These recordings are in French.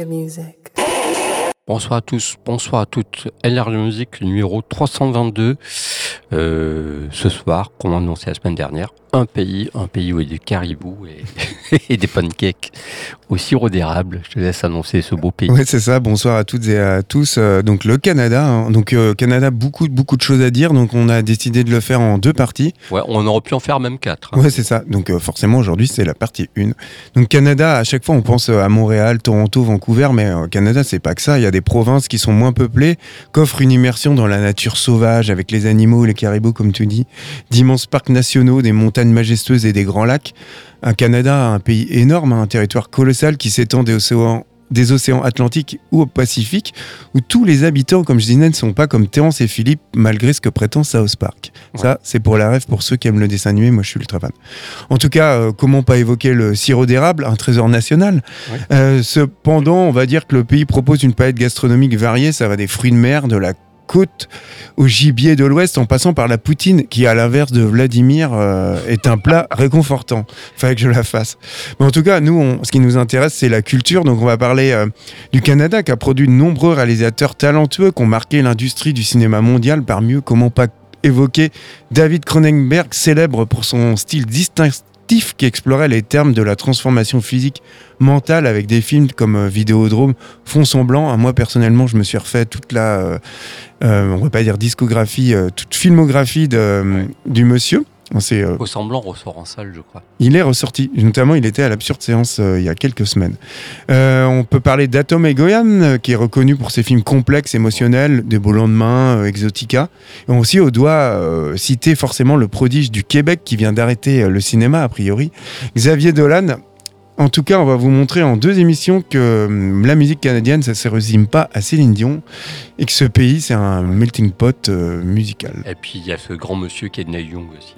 your music. Bonsoir à tous, bonsoir à toutes. LR Music numéro 322. Euh, ce soir, comme annoncé la semaine dernière, un pays, un pays où il y a du caribou et, et des pancakes au sirop d'érable. Je te laisse annoncer ce beau pays. Oui, c'est ça. Bonsoir à toutes et à tous. Euh, donc le Canada, hein. donc euh, Canada, beaucoup beaucoup de choses à dire. Donc on a décidé de le faire en deux parties. Ouais, on aurait pu en faire même quatre. hein. Ouais, c'est ça. Donc euh, forcément aujourd'hui c'est la partie 1. Donc Canada, à chaque fois on pense à Montréal, Toronto, Vancouver, mais euh, Canada c'est pas que ça. Il y a des provinces qui sont moins peuplées, qu'offrent une immersion dans la nature sauvage avec les animaux, les caribous comme tu dis, d'immenses parcs nationaux, des montagnes majestueuses et des grands lacs. Un Canada, un pays énorme, un territoire colossal qui s'étend des océans des océans Atlantiques ou au Pacifique, où tous les habitants, comme je disais, ne sont pas comme Terence et Philippe, malgré ce que prétend South Park. Ça, c'est pour la rêve, pour ceux qui aiment le dessin animé, moi je suis ultra fan. En tout cas, euh, comment pas évoquer le sirop d'érable, un trésor national Ouais. Euh, Cependant, on va dire que le pays propose une palette gastronomique variée, ça va des fruits de mer, de la côte au gibier de l'Ouest, en passant par la poutine, qui, à l'inverse de Vladimir, euh, est un plat réconfortant. Fallait que je la fasse. Mais en tout cas, nous, on- ce qui nous intéresse, c'est la culture. Donc, on va parler euh, du Canada, qui a produit de nombreux réalisateurs talentueux qui ont marqué l'industrie du cinéma mondial. Parmi eux, comment pas évoquer David Cronenberg, célèbre pour son style qui explorait les termes de la transformation physique mentale avec des films comme euh, Vidéodrome, Fond Semblant. Ah, Moi, personnellement, je me suis refait toute la, euh, euh, on va pas dire discographie, euh, toute filmographie de, du monsieur. C'est, euh, Au semblant ressort en salle, je crois. il est ressorti, notamment il était à l'absurde séance euh, il y a quelques semaines. Euh, on peut parler d'Atom Egoyan, qui est reconnu pour ses films complexes, émotionnels, Des beaux lendemains, Exotica. Et aussi on doit citer forcément le prodige du Québec qui vient d'arrêter le cinéma a priori, Xavier Dolan. En tout cas, on va vous montrer en deux émissions que hum, la musique canadienne, ça ne se résume pas à Céline Dion et que ce pays, c'est un melting pot musical. Et puis il y a ce grand monsieur qui est Neil Young aussi.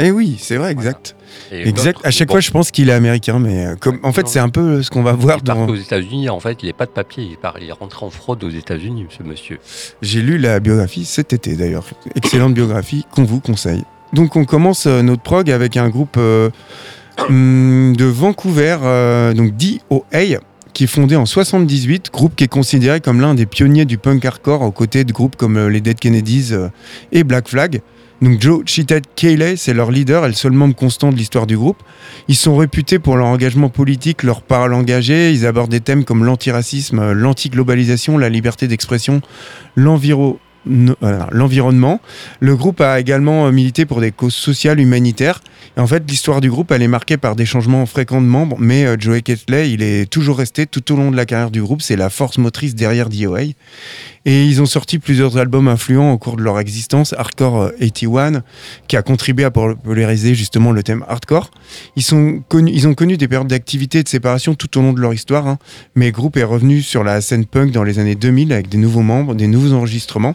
Eh oui, c'est vrai, exact. Exact. À chaque bon, fois, je pense qu'il est américain, mais euh, comme, en fait, c'est un peu ce qu'on va voir il dans. aux États-Unis, en fait, il n'est pas de papier. Il, part, il est rentré en fraude aux États-Unis, ce monsieur. J'ai lu la biographie cet été d'ailleurs. Excellente biographie qu'on vous conseille. Donc, on commence euh, notre prog avec un groupe euh, hum, de Vancouver, euh, donc DOA, qui est fondé en 78, groupe qui est considéré comme l'un des pionniers du punk hardcore aux côtés de groupes comme euh, les Dead Kennedys euh, et Black Flag. Donc Joe Cheated Cayley, c'est leur leader et le seul membre constant de l'histoire du groupe. Ils sont réputés pour leur engagement politique, leur parole engagée. Ils abordent des thèmes comme l'antiracisme, euh, l'antiglobalisation, la liberté d'expression, euh, l'environnement. Le groupe a également euh, milité pour des causes sociales, humanitaires. Et en fait, l'histoire du groupe, elle est marquée par des changements fréquents de membres, mais Joey Ketley, il est toujours resté tout au long de la carrière du groupe. C'est la force motrice derrière DOA. Et ils ont sorti plusieurs albums influents au cours de leur existence. Hardcore euh, 81, qui a contribué à populariser justement le thème hardcore. Ils, ont connu des périodes d'activité et de séparation tout au long de leur histoire, hein. mais le groupe est revenu sur la scène punk dans les années 2000 avec des nouveaux membres, des nouveaux enregistrements.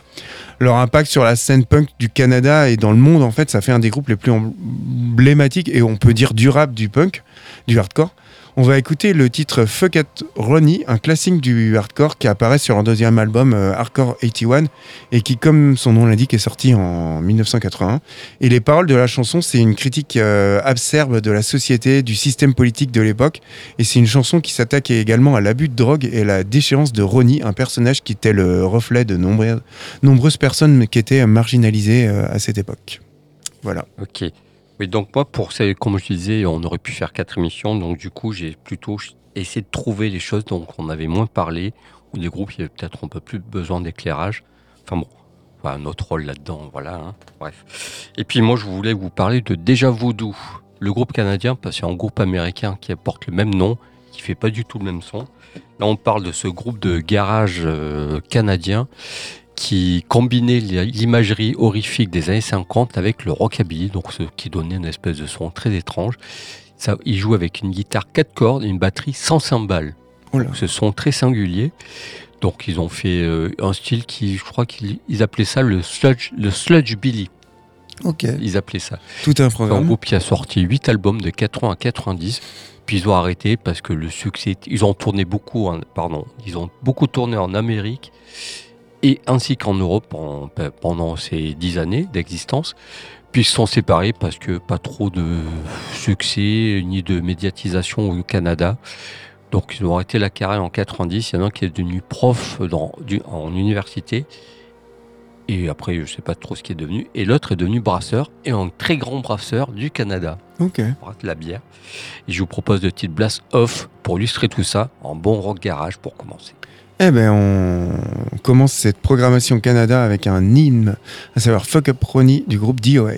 Leur impact sur la scène punk du Canada et dans le monde, en fait, ça fait un des groupes les plus emblématiques et on peut dire durable du punk, du hardcore. On va écouter le titre Fuck It Ronnie, un classique du hardcore qui apparaît sur un deuxième album euh, Hardcore 81 et qui, comme son nom l'indique, est sorti en 1981. Et les paroles de la chanson, c'est une critique euh, acerbe de la société, du système politique de l'époque. Et c'est une chanson qui s'attaque également à l'abus de drogue et la déchéance de Ronnie, un personnage qui était le reflet de nombreuses personnes qui étaient marginalisées euh, à cette époque. Voilà. Ok. Oui, donc moi, pour ces, comme je disais, on aurait pu faire quatre émissions. Donc du coup, j'ai plutôt essayé de trouver les choses dont on avait moins parlé, ou des groupes qui avaient peut-être un peu plus besoin d'éclairage. Enfin bon, voilà, notre rôle là-dedans, voilà. hein. Bref. Et puis moi, je voulais vous parler de Déjà Voodoo, le groupe canadien, parce que c'est un groupe américain qui porte le même nom, qui fait pas du tout le même son. Là, on parle de ce groupe de garage euh, canadien qui combinait l'i- l'imagerie horrifique des années 50 avec le rockabilly, donc ce qui donnait une espèce de son très étrange. Ça, il joue avec une guitare 4 cordes et une batterie sans cymbales. Oh. Ce son très singulier. Donc ils ont fait euh, un style qui, je crois qu'ils ils appelaient ça le sludge, le sludge billy. Ok. Ils appelaient ça. Tout un C'est un programme. groupe qui a sorti 8 albums de 80 à 90. Puis ils ont arrêté parce que le succès, ils ont tourné beaucoup, pardon, ils ont beaucoup tourné en Amérique et ainsi qu'en Europe en- pe- pendant ces 10 années d'existence. Puis sont séparés parce que pas trop de succès ni de médiatisation au Canada. Donc ils ont arrêté la carrière en 90. Il y en a un qui est devenu prof dans, en université. Et après, je sais pas trop ce qui est devenu. Et l'autre est devenu brasseur et un très grand brasseur du Canada. Ok. brasse la bière. Et je vous propose de petites blast off pour illustrer tout ça en bon rock garage pour commencer. Eh ben, on commence cette programmation Canada avec un hymne, à savoir Fuck Up Ronnie du groupe DOA.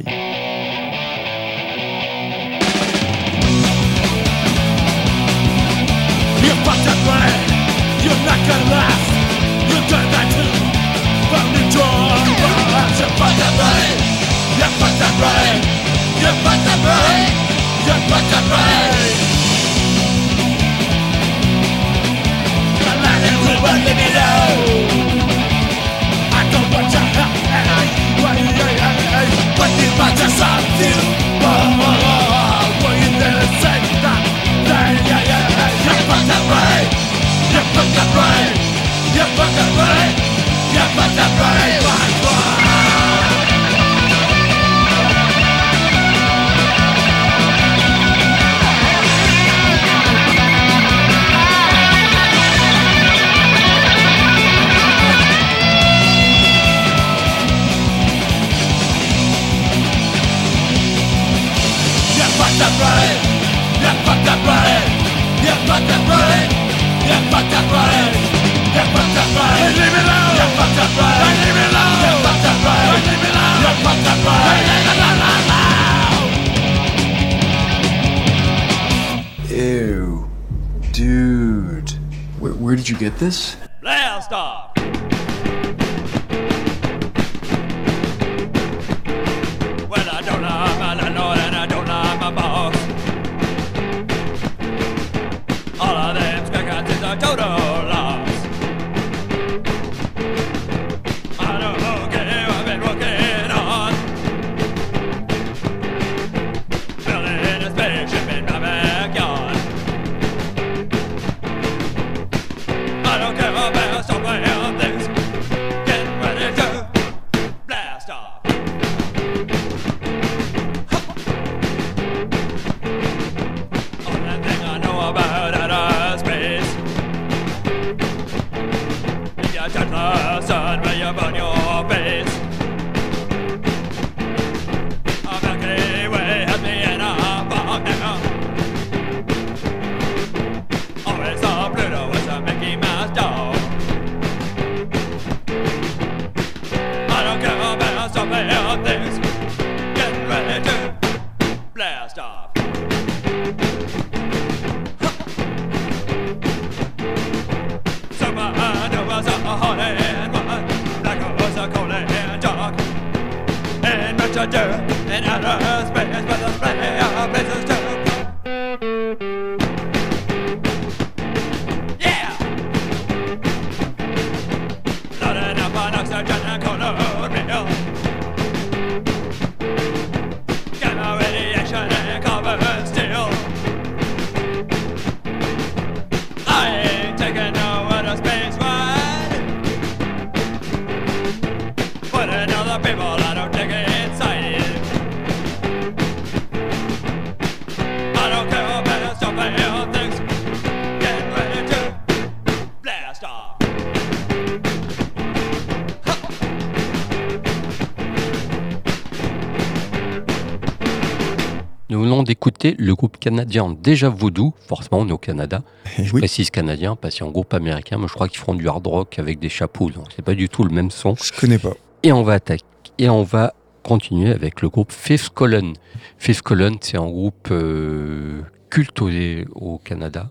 Le groupe canadien Déjà Voodoo. Forcément, on est au Canada. Eh Je oui, précise canadien parce qu'il y a un groupe américain, mais je crois qu'ils feront du hard rock avec des chapeaux. Donc, c'est pas du tout le même son. je connais pas. Et on va attaquer. Et on va continuer avec le groupe Fifth Column. Fifth Column, c'est un groupe euh, culte au, au Canada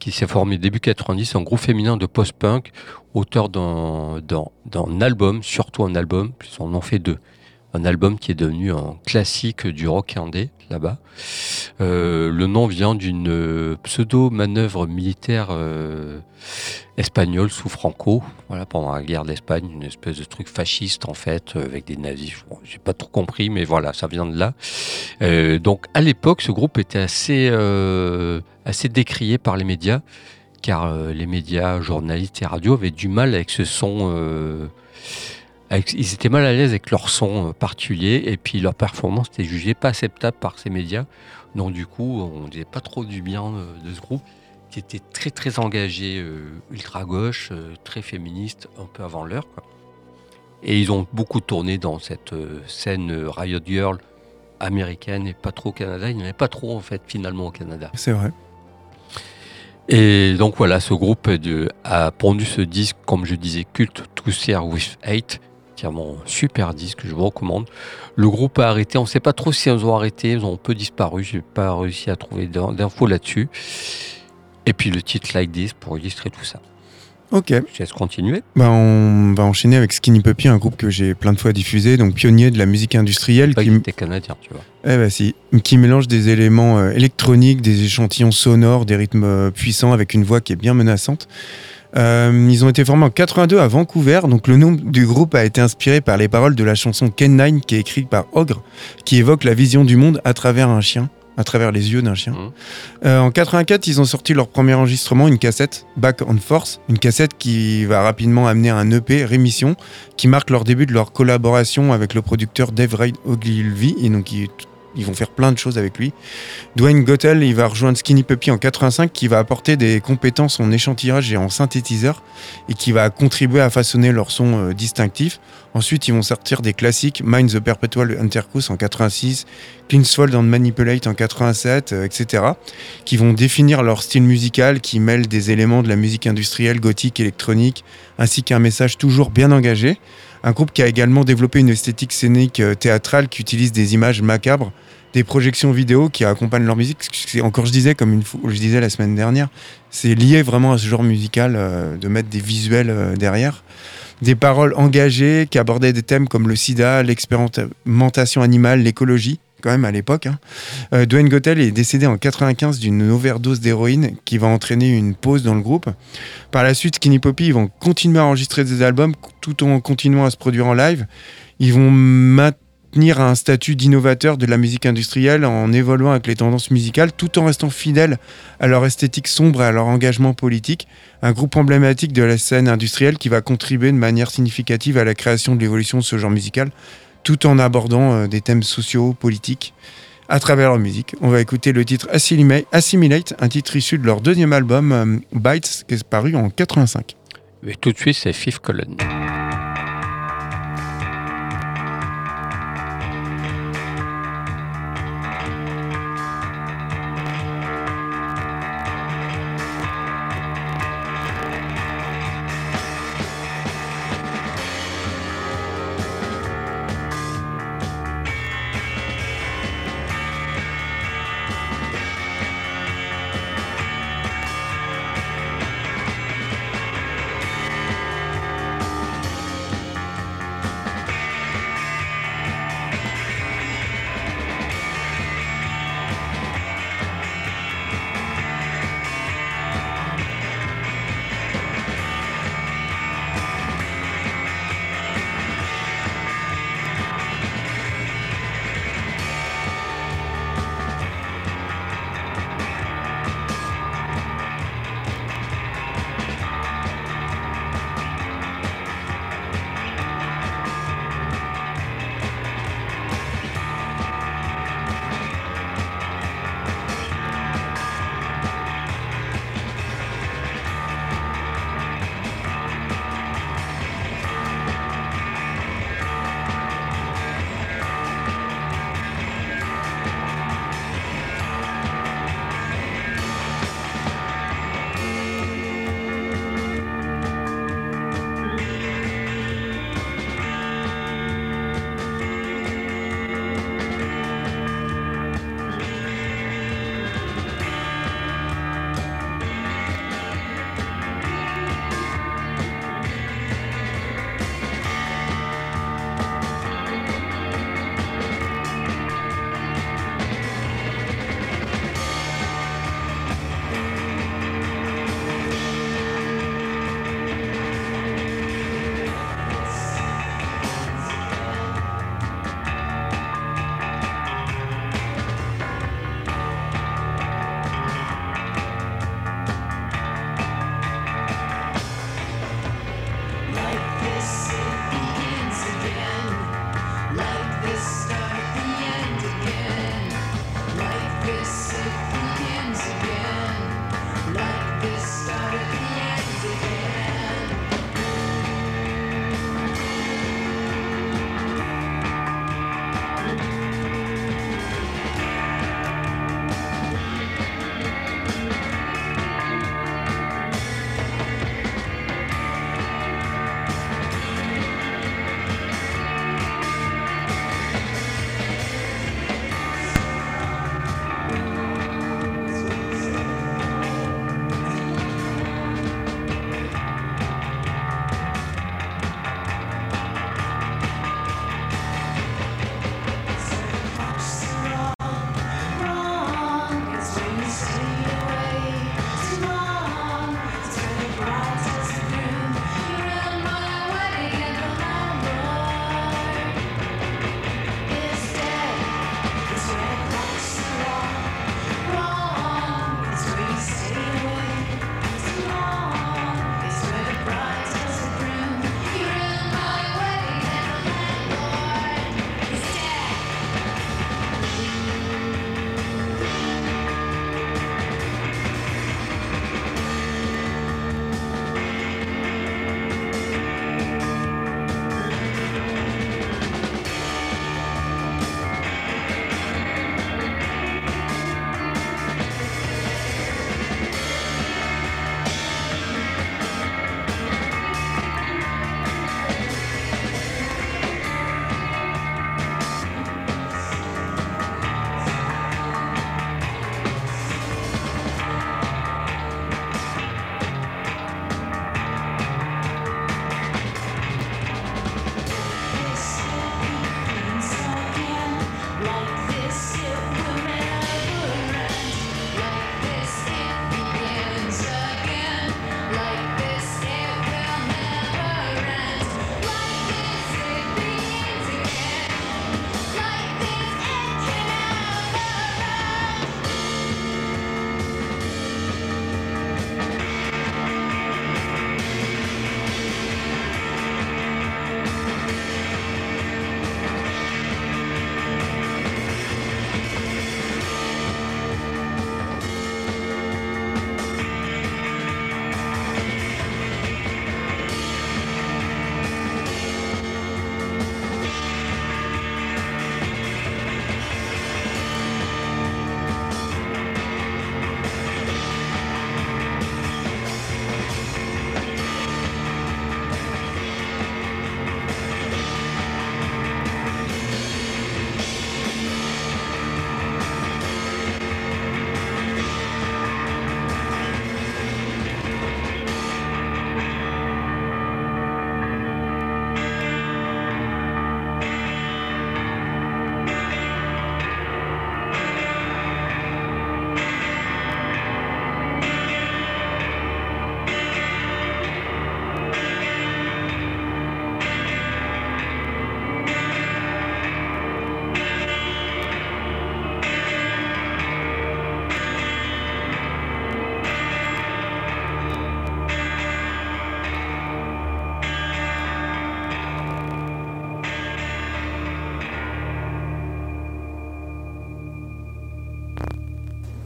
qui s'est formé début 90, un groupe féminin de post-punk, auteur d'un album, surtout un album, on en fait deux. Un album qui est devenu un classique du rock indé là-bas. Euh, le nom vient d'une euh, pseudo-manœuvre militaire euh, espagnole sous Franco, voilà, pendant la guerre d'Espagne, une espèce de truc fasciste en fait, avec des nazis. Bon, J'ai pas trop compris, mais voilà, ça vient de là. Donc à l'époque, ce groupe était assez, assez décrié par les médias, car les médias, journalistes et radio avaient du mal avec ce son. Avec- ils étaient mal à l'aise avec leur son euh, particulier, et puis leur performance était jugée pas acceptable par ces médias. Donc du coup, on disait pas trop du bien euh, de ce groupe. qui étaient très très engagés, euh, ultra gauche, très féministes, un peu avant l'heure. Et ils ont beaucoup tourné dans cette scène Riot Girl américaine et pas trop au Canada. Il n'y en avait pas trop en fait finalement au Canada. C'est vrai. Et donc voilà, ce groupe de- a pondu ce disque, comme je disais, culte To Share With Hate, un super disque, je vous recommande. Le groupe a arrêté, on ne sait pas trop si ils ont arrêté, ils ont un peu disparu, j'ai pas réussi à trouver d'in- d'infos là-dessus. Et puis le titre Like This pour illustrer tout ça. Ok. Je laisse continuer. Bah, on va enchaîner avec Skinny Puppy, un groupe que j'ai plein de fois diffusé, donc pionnier de la musique industrielle Pas qui, était canadien, tu vois. eh bah, si, qui mélange des éléments euh, électroniques, des échantillons sonores, des rythmes euh, puissants avec une voix qui est bien menaçante. Euh, ils ont été formés en 82 à Vancouver, donc le nom du groupe a été inspiré par les paroles de la chanson Ken Nine qui est écrite par Ogre, qui évoque la vision du monde à travers un chien, à travers les yeux d'un chien. Mhm. Euh, en 84, ils ont sorti leur premier enregistrement, une cassette Back on Force, une cassette qui va rapidement amener un EP Rémission, qui marque leur début de leur collaboration avec le producteur Dave Ray Ogilvy, et donc ils, ils vont faire plein de choses avec lui. Dwayne Gottel, il va rejoindre Skinny Puppy en 85, qui va apporter des compétences en échantillage et en synthétiseur, et qui va contribuer à façonner leur son euh, distinctif. Ensuite, ils vont sortir des classiques, Mind the Perpetual Intercourse en 86, Cleansfold and Manipulate en 87, euh, etc., qui vont définir leur style musical, qui mêle des éléments de la musique industrielle, gothique, électronique, ainsi qu'un message toujours bien engagé. Un groupe qui a également développé une esthétique scénique euh, théâtrale qui utilise des images macabres, des projections vidéo qui accompagnent leur musique. Encore, je disais, comme je disais la semaine dernière, c'est lié vraiment à ce genre musical euh, de mettre des visuels euh, derrière. Des paroles engagées qui abordaient des thèmes comme le sida, l'expérimentation animale, l'écologie, quand même à l'époque. hein. Euh, Dwayne Gottel est décédé en 95 d'une overdose d'héroïne qui va entraîner une pause dans le groupe. Par la suite, Skinny Poppy vont continuer à enregistrer des albums tout en continuant à se produire en live. Ils vont maintenir un statut d'innovateur de la musique industrielle en évoluant avec les tendances musicales tout en restant fidèles à leur esthétique sombre et à leur engagement politique. Un groupe emblématique de la scène industrielle qui va contribuer de manière significative à la création de l'évolution de ce genre musical tout en abordant euh, des thèmes sociaux, politiques à travers leur musique. On va écouter le titre Assimilate, un titre issu de leur deuxième album euh, Bites, qui est paru en 85. Et tout de suite, c'est Fifth Column.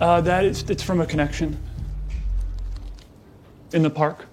Uh, that is, it's from a connection in the park.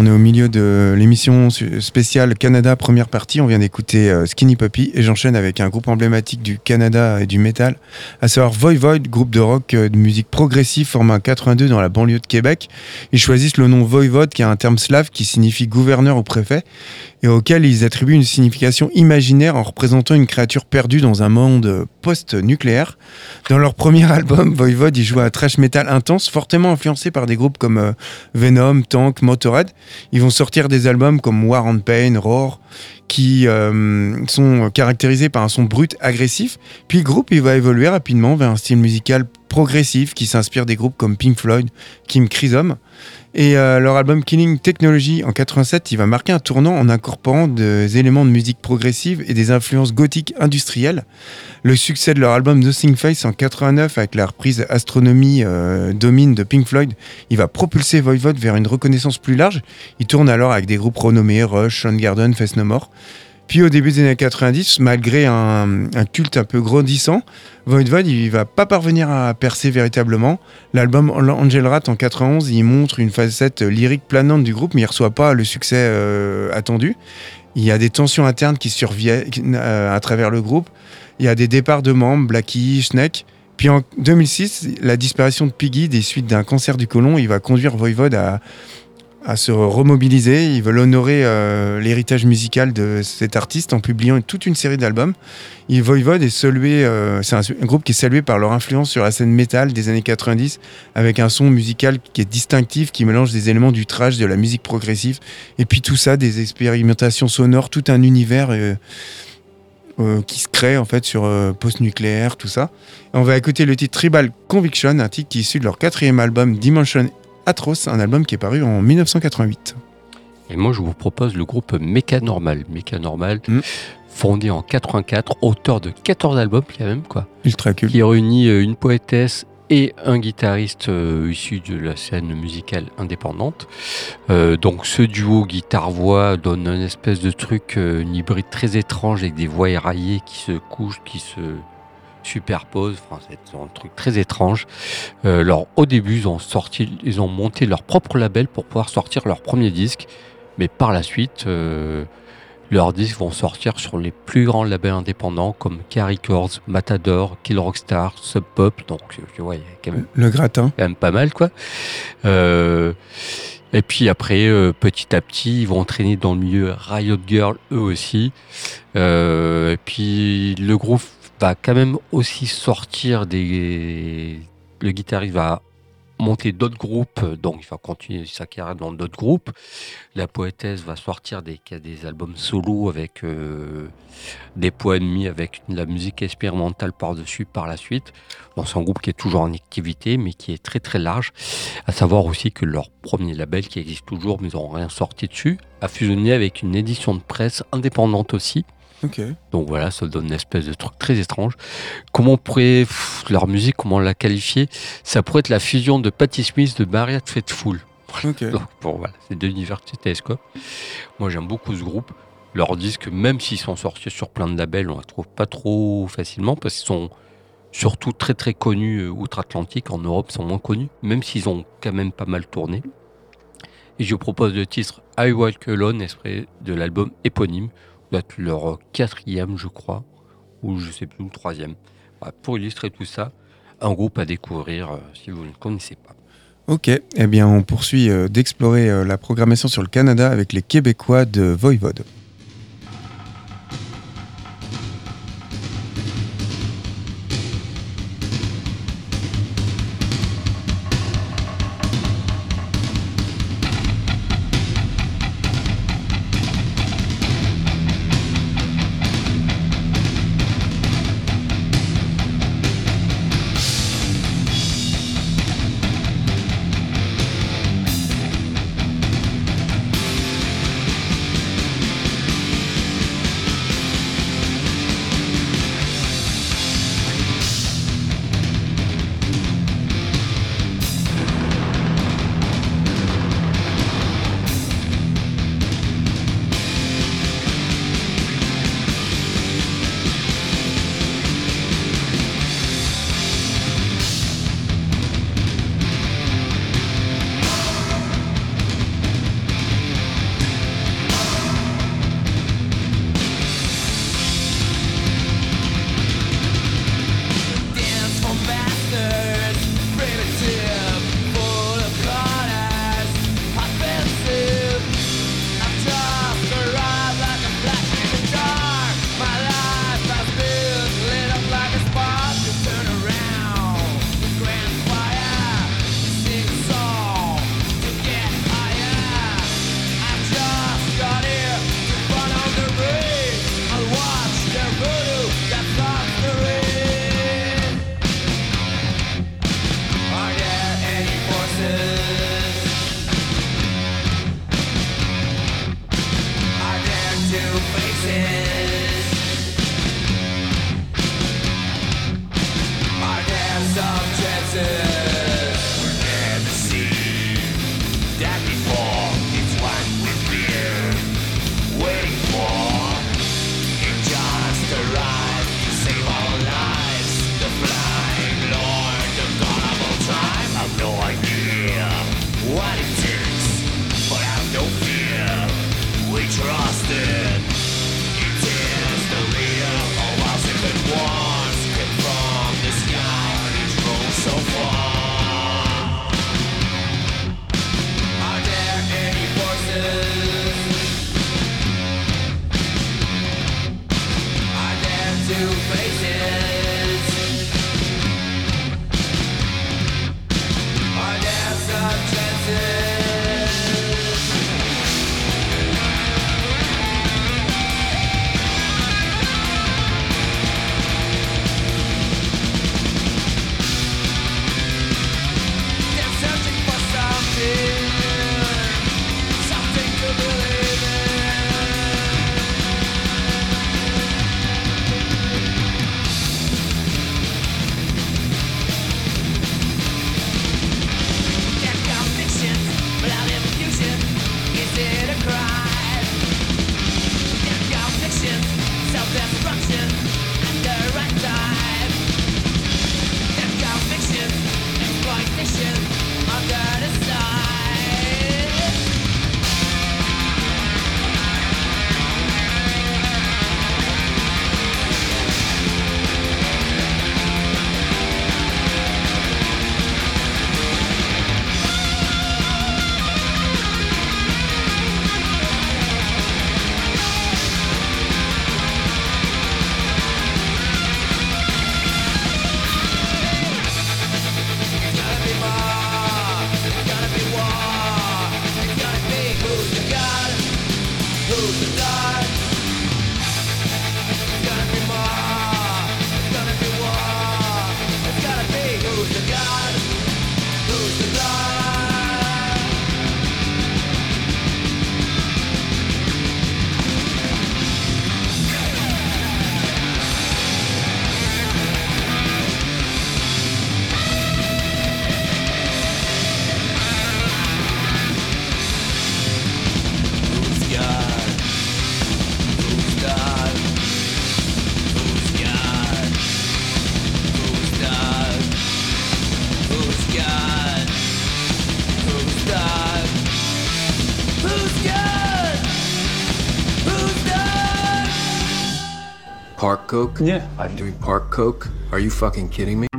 On est au milieu de l'émission spéciale Canada première partie. On vient d'écouter euh, Skinny Puppy et j'enchaîne avec un groupe emblématique du Canada et du métal, à savoir Voivod, groupe de rock euh, de musique progressive formé en 82 dans la banlieue de Québec. Ils choisissent le nom Voivod, qui est un terme slave qui signifie gouverneur ou préfet, et auquel ils attribuent une signification imaginaire en représentant une créature perdue dans un monde euh, post-nucléaire. Dans leur premier album, Voivod, ils jouent à trash metal intense, fortement influencé par des groupes comme Venom, Tank, Motorhead. Ils vont sortir des albums comme War on Pain, Roar, qui euh, sont caractérisés par un son brut, agressif. Puis le groupe, il va évoluer rapidement vers un style musical progressif qui s'inspire des groupes comme Pink Floyd, Kim Chisholm. Et euh, leur album Killing Technology en 87, il va marquer un tournant en incorporant des éléments de musique progressive et des influences gothiques industrielles. Le succès de leur album Nothing Face en 89 avec la reprise Astronomy euh, Domine de Pink Floyd, il va propulser Voivod vers une reconnaissance plus large. Il tourne alors avec des groupes renommés Rush, Soundgarden, Face No More. Puis au début des années 90, malgré un, culte un peu grandissant, Voivod il va pas parvenir à percer véritablement. L'album Angel Rat en 91, il montre une facette lyrique planante du groupe, mais il reçoit pas le succès euh, attendu. Il y a des tensions internes qui surviennent euh, à travers le groupe. Il y a des départs de membres, Blackie, Schneck. Puis en 2006, la disparition de Piggy des suites d'un cancer du côlon, il va conduire Voivod à, à se remobiliser. Ils veulent honorer euh, l'héritage musical de cet artiste en publiant toute une série d'albums. Et Voivod est salué, euh, c'est un, groupe qui est salué par leur influence sur la scène métal des années 90, avec un son musical qui est distinctif, qui mélange des éléments du trash, de la musique progressive, et puis tout ça, des expérimentations sonores, tout un univers. euh, qui se crée en fait sur post-nucléaire, tout ça. On va écouter le titre Tribal Conviction, un titre qui est issu de leur quatrième album Dimension Atroce, un album qui est paru en 1988. Et moi, je vous propose le groupe Mécanormal. Mécanormal, Mm. fondé en 84, auteur de 14 albums, quand même, quoi. Ultra culte. Qui réunit euh, une poétesse et un guitariste euh, issu de la scène musicale indépendante. Euh, donc, ce duo guitare-voix donne une espèce de truc, euh, une hybride très étrange avec des voix éraillées qui se couchent, qui se superposent. Enfin, c'est un truc très étrange. Euh, alors, au début, ils ont sorti, ils ont monté leur propre label pour pouvoir sortir leur premier disque. Mais par la suite, euh, leurs disques vont sortir sur les plus grands labels indépendants comme K Records, Matador, Kill Rockstar, Sub Pop. Donc, tu vois, il y a quand même, Le gratin. quand même pas mal, quoi. Euh, et puis après, euh, petit à petit, ils vont entraîner dans le milieu Riot Girl, eux aussi. Euh, et puis, le groupe va quand même aussi sortir des... Le guitariste va monter d'autres groupes, donc il va continuer sa carrière dans d'autres groupes. La poétesse va sortir des, des albums solo avec euh, des poèmes avec de la musique expérimentale par-dessus par la suite. Bon, c'est un groupe qui est toujours en activité, mais qui est très très large. À savoir aussi que leur premier label, qui existe toujours, mais ils n'ont rien sorti dessus, a fusionné avec une édition de presse indépendante aussi. Donc voilà, ça donne une espèce de truc très étrange. Comment on pourrait, pff, leur musique, comment la qualifier? Ça pourrait être la fusion de Patti Smith de Maria Faithful. Donc, bon, voilà, c'est deux univers télescopes. Moi, j'aime beaucoup ce groupe. Leurs disques, même s'ils sont sortis sur plein de labels, on ne les trouve pas trop facilement parce qu'ils sont surtout très très connus euh, outre-Atlantique. En Europe, ils sont moins connus, même s'ils ont quand même pas mal tourné. Et je propose le titre I Walk Alone, extrait de l'album éponyme, doit leur quatrième, je crois, ou je sais plus, le troisième. Pour illustrer tout ça, un groupe à découvrir euh, si vous ne connaissez pas. Ok, eh bien on poursuit euh, d'explorer euh, la programmation sur le Canada avec les Québécois de Voivode. Coke? Yeah. I'm doing Park Coke? Are you fucking kidding me?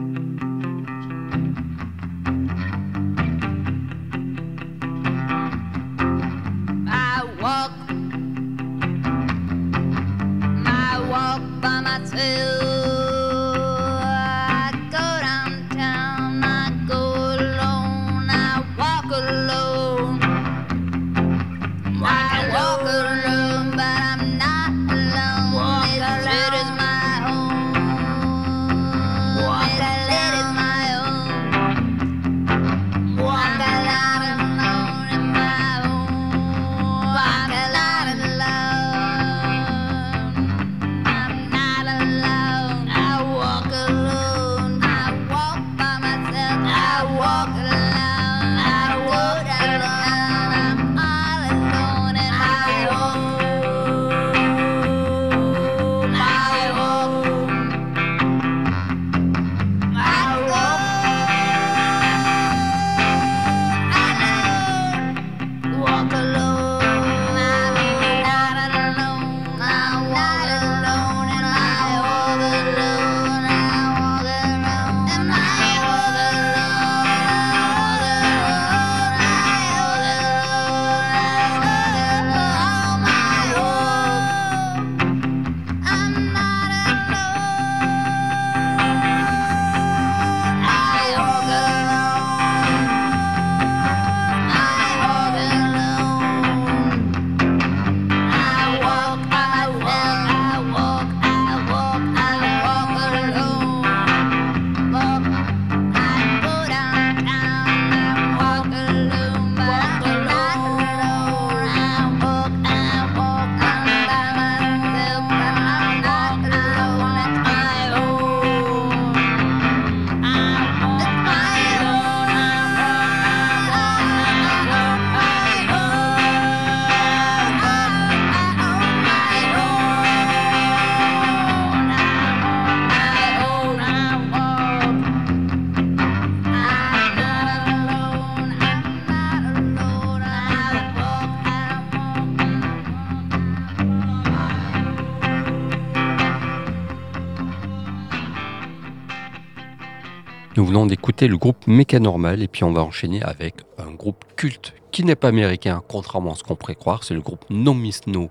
D'écouter le groupe Mécanormal et puis on va enchaîner avec un groupe culte qui n'est pas américain, contrairement à ce qu'on pourrait croire. C'est le groupe No Miss No.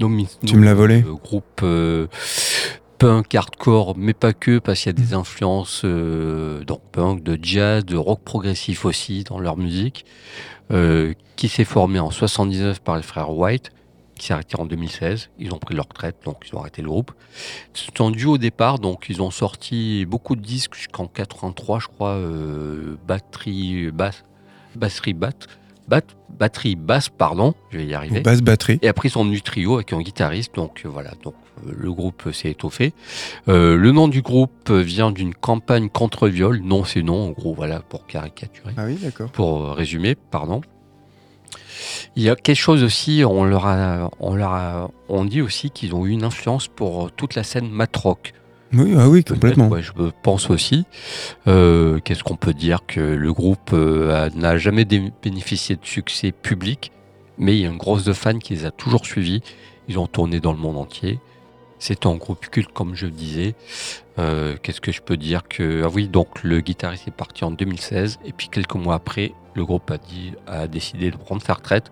No Miss No, Tu me l'as volé Le groupe euh, punk, hardcore, mais pas que, parce qu'il y a des influences euh, donc punk, de jazz, de rock progressif aussi dans leur musique, euh, qui s'est formé en 79 par les frères White, qui s'est arrêté en 2016. Ils ont pris leur retraite, donc ils ont arrêté le groupe. C'est en duo au départ, donc ils ont sorti beaucoup de disques jusqu'en 83, je crois, euh, batterie, basse, basserie, batte, batte, batterie, basse, pardon, je vais y arriver. Basse batterie. Et après, ils sont venus trio avec un guitariste. Donc euh, voilà, donc euh, le groupe s'est étoffé. Euh, le nom du groupe vient d'une campagne contre le viol. Non, c'est non, en gros, voilà, pour caricaturer. Ah oui, d'accord. Pour résumer, pardon. Il y a quelque chose aussi, on leur a, on leur a- on dit aussi qu'ils ont eu une influence pour toute la scène matrock. Oui, ah oui, complètement. ouais, je pense aussi. Euh, Qu'est-ce qu'on peut dire que le groupe euh, n'a jamais bénéficié de succès public, mais il y a une grosse de fans qui les a toujours suivis. Ils ont tourné dans le monde entier. C'est un groupe culte, comme je disais. Euh, Qu'est-ce que je peux dire que ah oui, donc le guitariste est parti en 2016 et puis quelques mois après, le groupe a décidé de prendre sa retraite.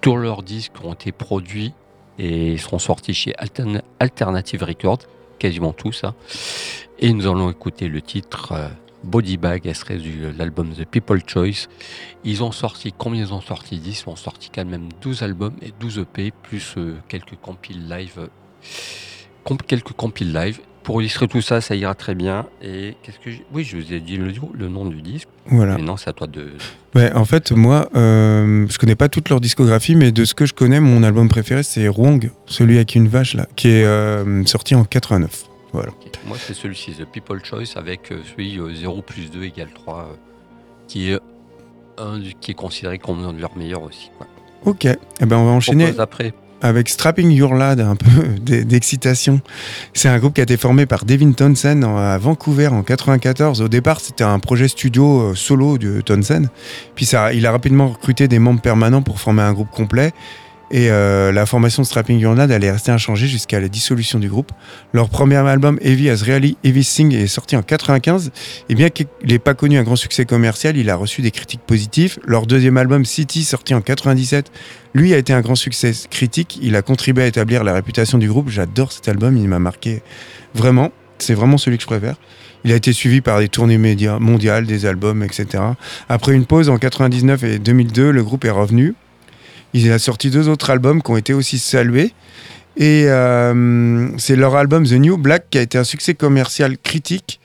Tous leurs disques ont été produits et seront sortis chez Altern- Alternative Records, quasiment tous. hein. Et nous allons écouter le titre euh, Body Bag, extrait de l'album The People Choice. Ils ont sorti, combien ils ont sorti? 10 Ils ont sorti quand même 12 albums et 12 EP, plus euh, quelques compiles live. Comp- quelques compiles live. Pour illustrer tout ça, ça ira très bien. Et qu'est-ce que Oui, je vous ai dit le, le nom du disque. Voilà. Mais non, c'est à toi de. Ouais, en fait, moi, euh, je connais pas toute leur discographie, mais de ce que je connais, mon album préféré, c'est Wrong, celui avec une vache, là, qui est euh, sorti en 89. Voilà. Moi, c'est celui-ci, The People Choice, avec euh, celui euh, 0 plus 2 égale 3, euh, qui est un qui est considéré comme un de leurs meilleurs aussi. Quoi. Ok, eh ben, on va enchaîner après. Avec Strapping Your Lad, un peu d'excitation. C'est un groupe qui a été formé par Devin Townsend en- à Vancouver en 94. Au départ, c'était un projet studio euh, solo de Townsend. Puis ça, il a rapidement recruté des membres permanents pour former un groupe complet. Et euh, la formation Strapping Your Lad allait rester inchangée jusqu'à la dissolution du groupe. Leur premier album, Heavy as Really Everything, est sorti en 95. Et bien qu'il n'ait pas connu un grand succès commercial, il a reçu des critiques positives. Leur deuxième album, City, sorti en 97, lui a été un grand succès critique. Il a contribué à établir la réputation du groupe. J'adore cet album, il m'a marqué vraiment. C'est vraiment celui que je préfère. Il a été suivi par des tournées médias mondiales, des albums, etc. Après une pause en 99 et 2002, le groupe est revenu. Il a sorti deux autres albums qui ont été aussi salués. Et euh, c'est leur album The New Black qui a été un succès commercial critique.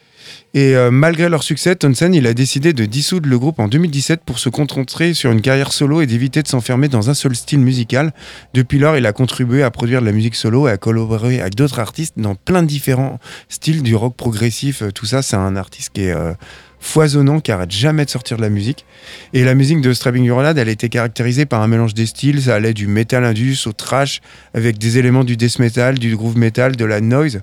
Et euh, malgré leur succès, Townsend il a décidé de dissoudre le groupe en 2017 pour se concentrer sur une carrière solo et d'éviter de s'enfermer dans un seul style musical. Depuis lors, il a contribué à produire de la musique solo et à collaborer avec d'autres artistes dans plein de différents styles, du rock progressif, euh, tout ça. C'est un artiste qui est foisonnant, qui arrête jamais de sortir de la musique. Et la musique de Strapping Your Lad, elle était caractérisée par un mélange des styles. Ça allait du metal indus au trash, avec des éléments du death metal, du groove metal, de la noise.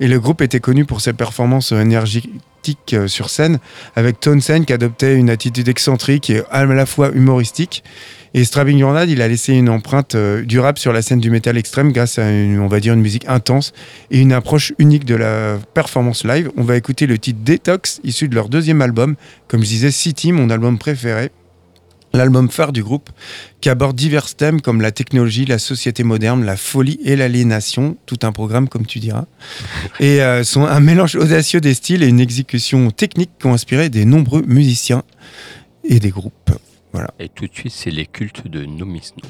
Et le groupe était connu pour ses performances énergétiques euh, sur scène, avec Townsend qui adoptait une attitude excentrique et à la fois humoristique. Et Strapping Your Lad, il a laissé une empreinte euh, durable sur la scène du métal extrême grâce à une, on va musique intense et une approche unique de la performance live. On va écouter le titre Detox, issu de leur deuxième album, comme je disais, City, mon album préféré. L'album phare du groupe, qui aborde divers thèmes comme la technologie, la société moderne, la folie et l'aliénation, tout un programme comme tu diras, et euh, sont un mélange audacieux des styles et une exécution technique qui ont inspiré des nombreux musiciens et des groupes. Et tout de suite, c'est les cultes de Nomisno.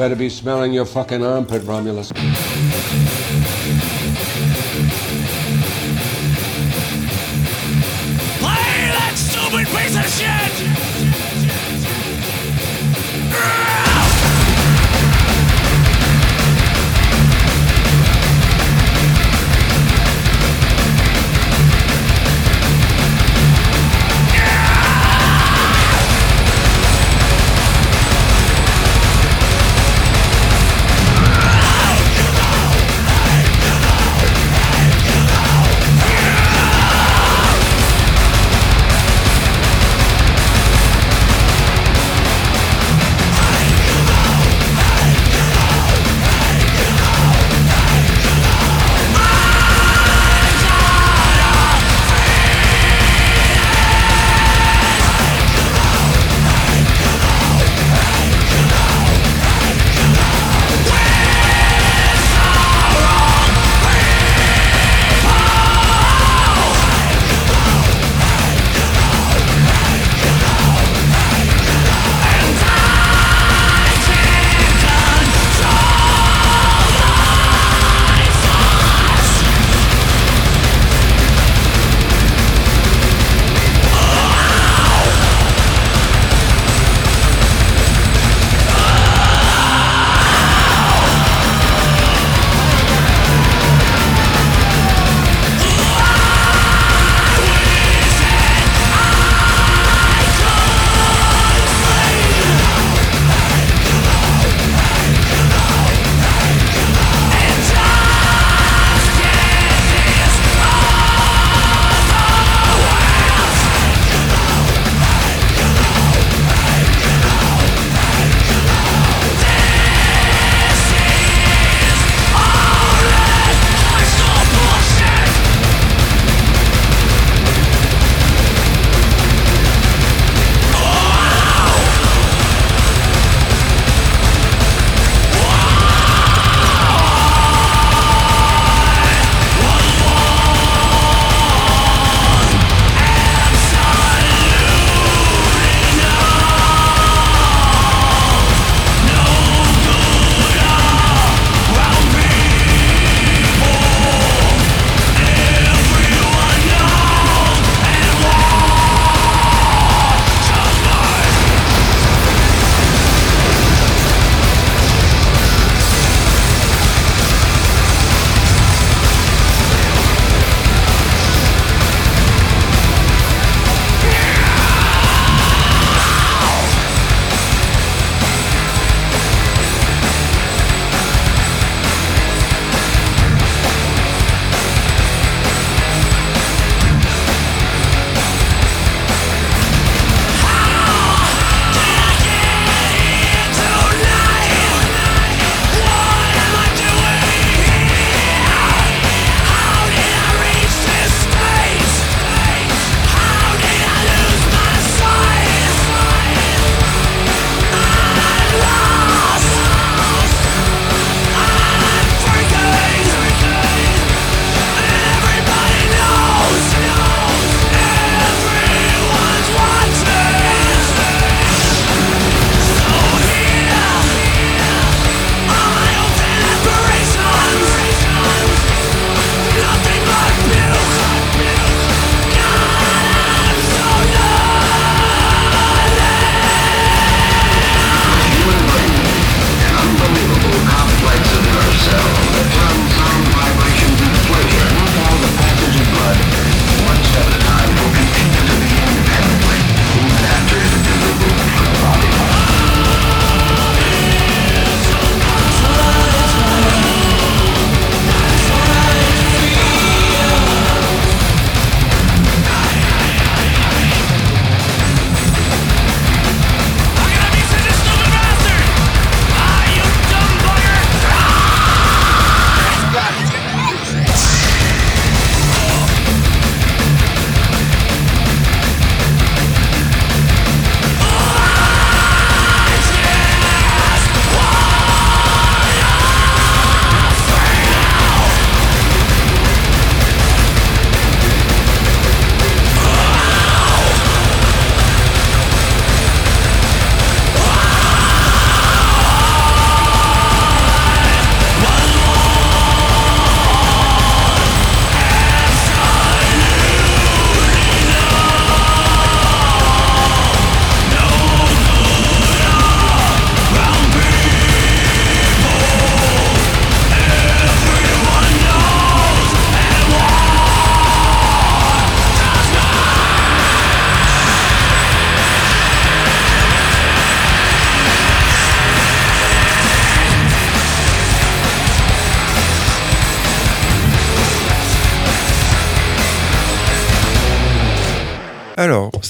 better be smelling your fucking armpit, Romulus. Play that stupid piece of shit!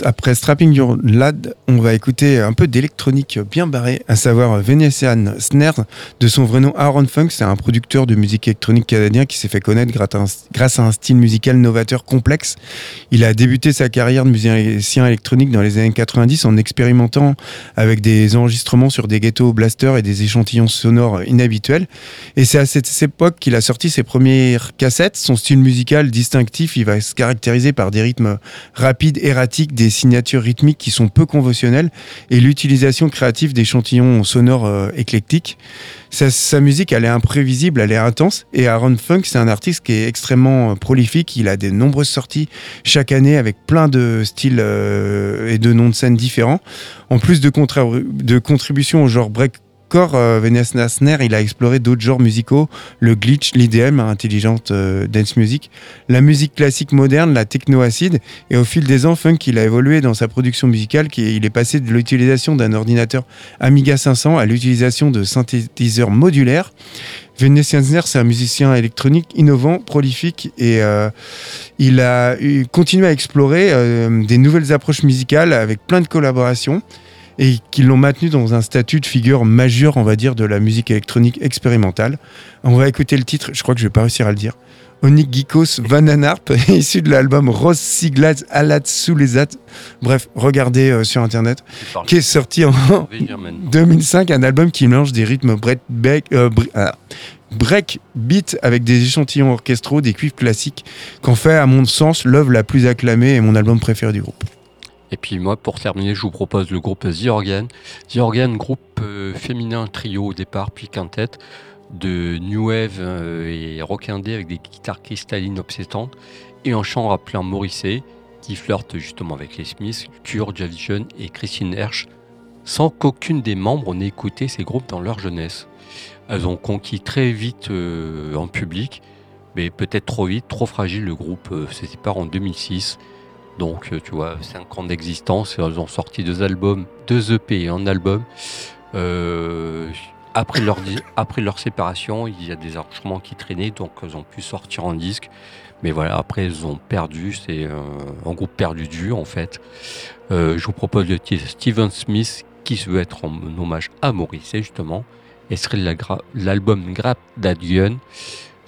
Après Strapping Your Lad, on va écouter un peu d'électronique bien barré, à savoir Venetian Snare, de son vrai nom Aaron Funk. C'est un producteur de musique électronique canadien qui s'est fait connaître grâce à un style musical novateur complexe. Il a débuté sa carrière de musicien électronique dans les années 90 en expérimentant avec des enregistrements sur des ghetto blasters et des échantillons sonores inhabituels. Et c'est à cette époque qu'il a sorti ses premières cassettes. Son style musical distinctif, il va se caractériser par des rythmes rapides, erratiques, des signatures rythmiques qui sont peu conventionnelles et l'utilisation créative d'échantillons sonores euh, éclectiques. Sa, sa musique, elle est imprévisible, elle est intense. Et Aaron Funk, c'est un artiste qui est extrêmement euh, prolifique. Il a des nombreuses sorties chaque année avec plein de styles euh, et de noms de scènes différents. En plus de, de contributions au genre breakcore, euh, il a exploré d'autres genres musicaux, le glitch, l'IDM, intelligente euh, dance music, la musique classique moderne, la techno acide. Et au fil des ans, Funk, il a évolué dans sa production musicale. Qui, il est passé de l'utilisation d'un ordinateur Amiga 500 à l'utilisation de synthétiseurs modulaires. Venetian Snare, c'est un musicien électronique innovant, prolifique et euh, il a continué à explorer euh, des nouvelles approches musicales avec plein de collaborations et qui l'ont maintenu dans un statut de figure majeure, on va dire, de la musique électronique expérimentale. On va écouter le titre, je crois que je vais pas réussir à le dire. Onik Gikos Vananarp, issu de l'album Ross Siglaz Alat Soulezat. Bref, regardez euh, sur internet, qui est sorti en, norvégien maintenant. 2005, un album qui mélange des rythmes break, break, euh, ah, break beat avec des échantillons orchestraux, des cuivres classiques, qu'en fait, à mon sens, l'œuvre la plus acclamée et mon album préféré du groupe. Et puis moi, pour terminer, je vous propose le groupe The Organ. The Organ, groupe euh, féminin trio au départ, puis quintette, de new wave euh, et rock indé avec des guitares cristallines obsétantes et un chant rappelant Morrissey qui flirte justement avec les Smiths, Cure, Javision et Christine Hersch, sans qu'aucune des membres n'ait écouté ces groupes dans leur jeunesse. Elles ont conquis très vite euh, en public, mais peut-être trop vite, trop fragile. Le groupe euh, se sépare en 2006. Donc, euh, tu vois, 5 ans d'existence, elles ont sorti deux albums, deux EP et un album. Euh, après, leur, séparation, il y a des arrangements qui traînaient, donc elles ont pu sortir en disque. Mais voilà, après, elles ont perdu, c'est euh, un groupe perdu vue, en fait. Je vous propose le titre Steven Smith, qui se veut être en hommage à Morrissey, justement. Et serait l'album Grap Gun,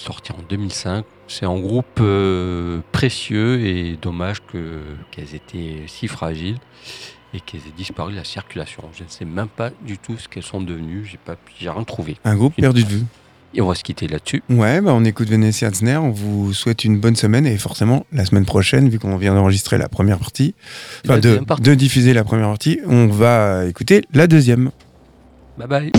sorti en 2005. C'est un groupe euh, précieux et dommage que, qu'elles étaient si fragiles et qu'elles aient disparu de la circulation. Je ne sais même pas du tout ce qu'elles sont devenues, j'ai pas j'ai rien trouvé. Un groupe perdu de vue. Et on va se quitter là-dessus. Ouais, bah on écoute Venetian Snare, on vous souhaite une bonne semaine et forcément, la semaine prochaine, vu qu'on vient d'enregistrer la première partie, enfin de, partie. de diffuser la première partie, on va écouter la deuxième. Bye bye.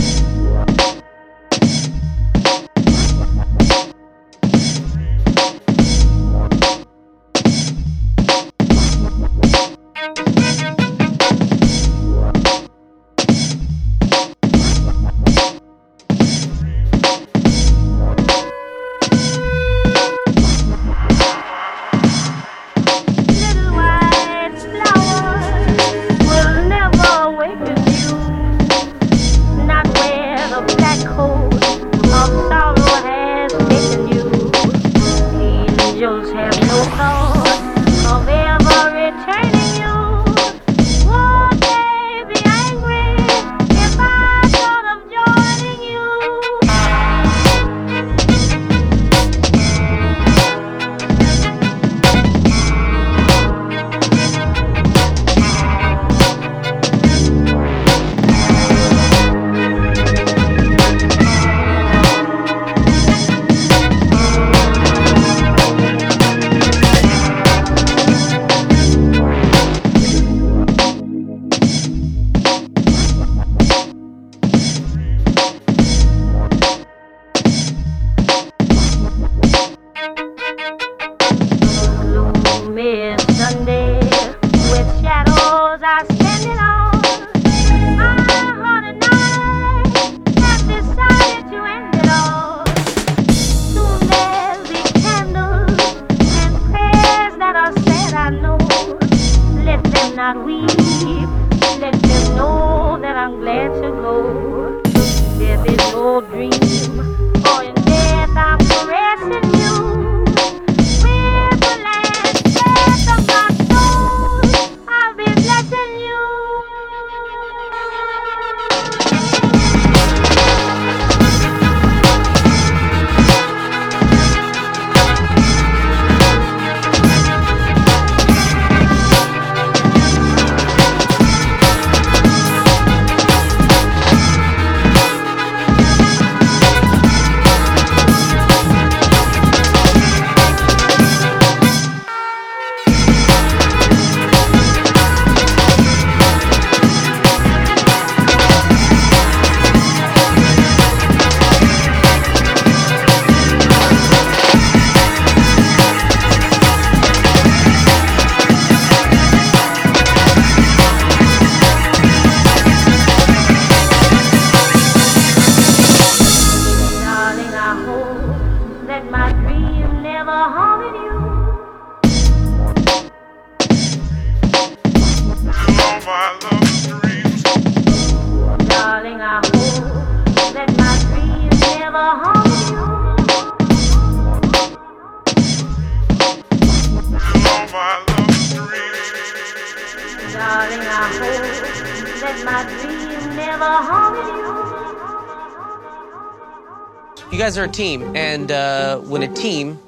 Team, and uh, when a team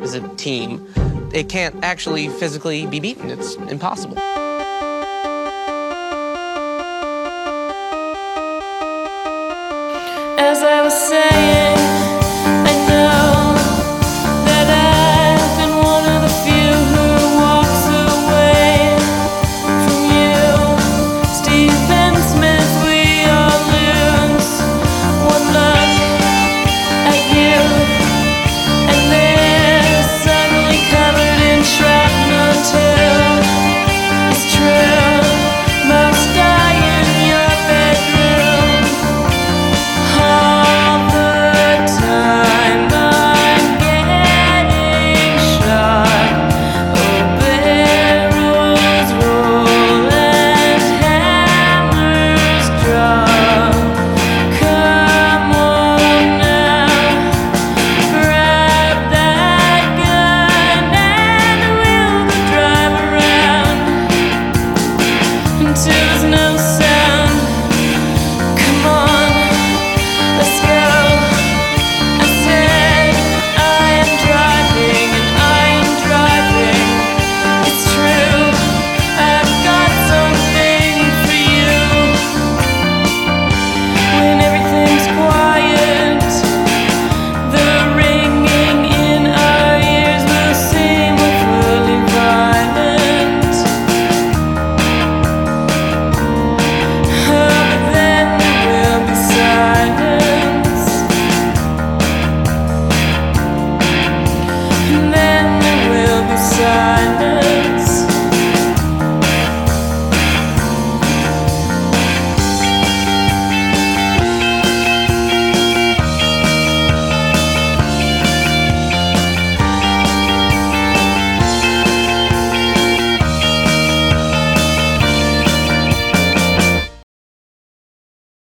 is a team, it can't actually physically be beaten. It's impossible.